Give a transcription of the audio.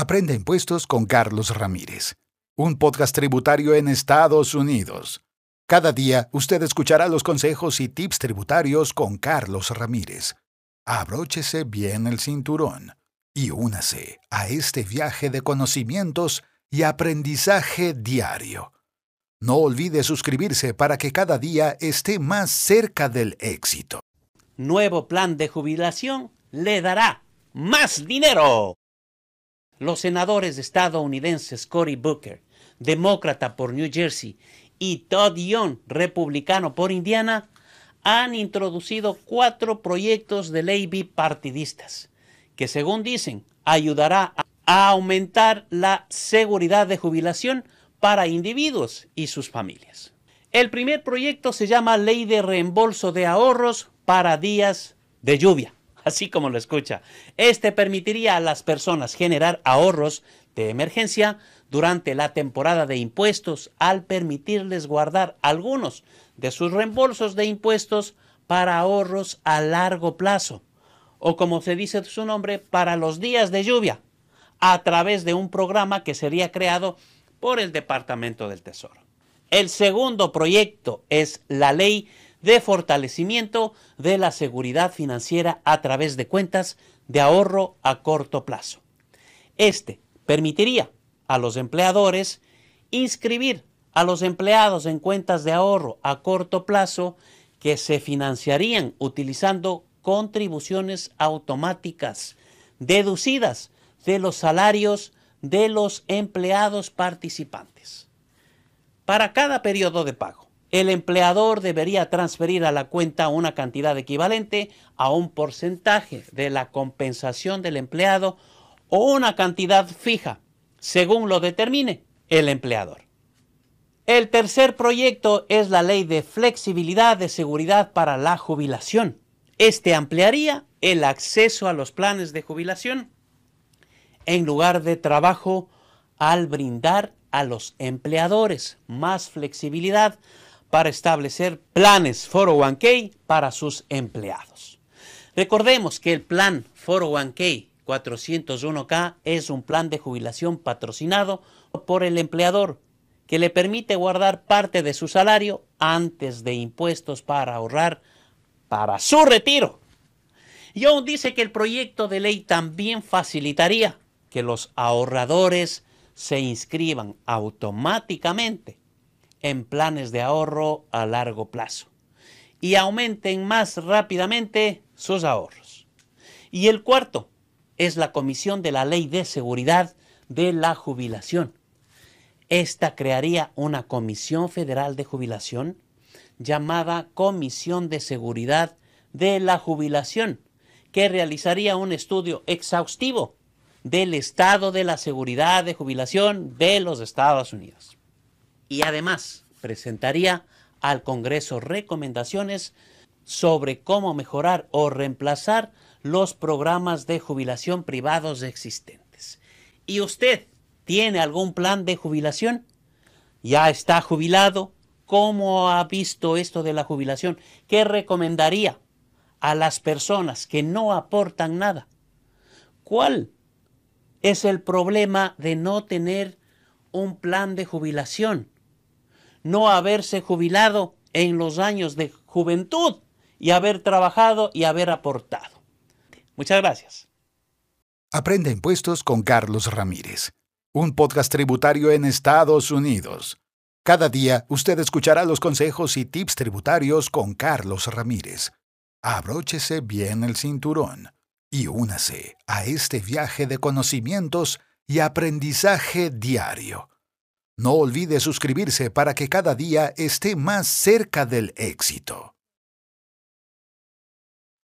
Aprende impuestos con Carlos Ramírez, un podcast tributario en Estados Unidos. Cada día usted escuchará los consejos y tips tributarios con Carlos Ramírez. Abróchese bien el cinturón y únase a este viaje de conocimientos y aprendizaje diario. No olvide suscribirse para que cada día esté más cerca del éxito. Nuevo plan de jubilación le dará más dinero. Los senadores estadounidenses Cory Booker, demócrata por New Jersey, y Todd Young, republicano por Indiana, han introducido cuatro proyectos de ley bipartidistas que, según dicen, ayudará a aumentar la seguridad de jubilación para individuos y sus familias. El primer proyecto se llama Ley de Reembolso de Ahorros para Días de Lluvia, así como lo escucha. Este permitiría a las personas generar ahorros de emergencia durante la temporada de impuestos al permitirles guardar algunos de sus reembolsos de impuestos para ahorros a largo plazo, o como se dice su nombre, para los días de lluvia, a través de un programa que sería creado por el Departamento del Tesoro. El segundo proyecto es la ley de fortalecimiento de la seguridad financiera a través de cuentas de ahorro a corto plazo. Este permitiría a los empleadores inscribir a los empleados en cuentas de ahorro a corto plazo que se financiarían utilizando contribuciones automáticas deducidas de los salarios de los empleados participantes. Para cada periodo de pago, el empleador debería transferir a la cuenta una cantidad equivalente a un porcentaje de la compensación del empleado o una cantidad fija, según lo determine el empleador. El tercer proyecto es la ley de flexibilidad de seguridad para la jubilación. Este ampliaría el acceso a los planes de jubilación en lugar de trabajo al brindar a los empleadores más flexibilidad para establecer planes 401k para sus empleados. Recordemos que el plan 401k 401k es un plan de jubilación patrocinado por el empleador que le permite guardar parte de su salario antes de impuestos para ahorrar para su retiro. Young dice que el proyecto de ley también facilitaría que los ahorradores se inscriban automáticamente en planes de ahorro a largo plazo y aumenten más rápidamente sus ahorros. Y el cuarto es la Comisión de la Ley de Seguridad de la Jubilación. Esta crearía una Comisión Federal de Jubilación llamada Comisión de Seguridad de la Jubilación, que realizaría un estudio exhaustivo del estado de la seguridad de jubilación de los Estados Unidos. Y además presentaría al Congreso recomendaciones sobre cómo mejorar o reemplazar los programas de jubilación privados existentes. ¿Y usted tiene algún plan de jubilación? ¿Ya está jubilado? ¿Cómo ha visto esto de la jubilación? ¿Qué recomendaría a las personas que no aportan nada? ¿Cuál es el problema de no tener un plan de jubilación, no haberse jubilado en los años de juventud y haber trabajado y haber aportado. Muchas gracias. Aprende impuestos con Carlos Ramírez, un podcast tributario en Estados Unidos. Cada día usted escuchará los consejos y tips tributarios con Carlos Ramírez. Abróchese bien el cinturón y únase a este viaje de conocimientos y aprendizaje diario. No olvide suscribirse para que cada día esté más cerca del éxito.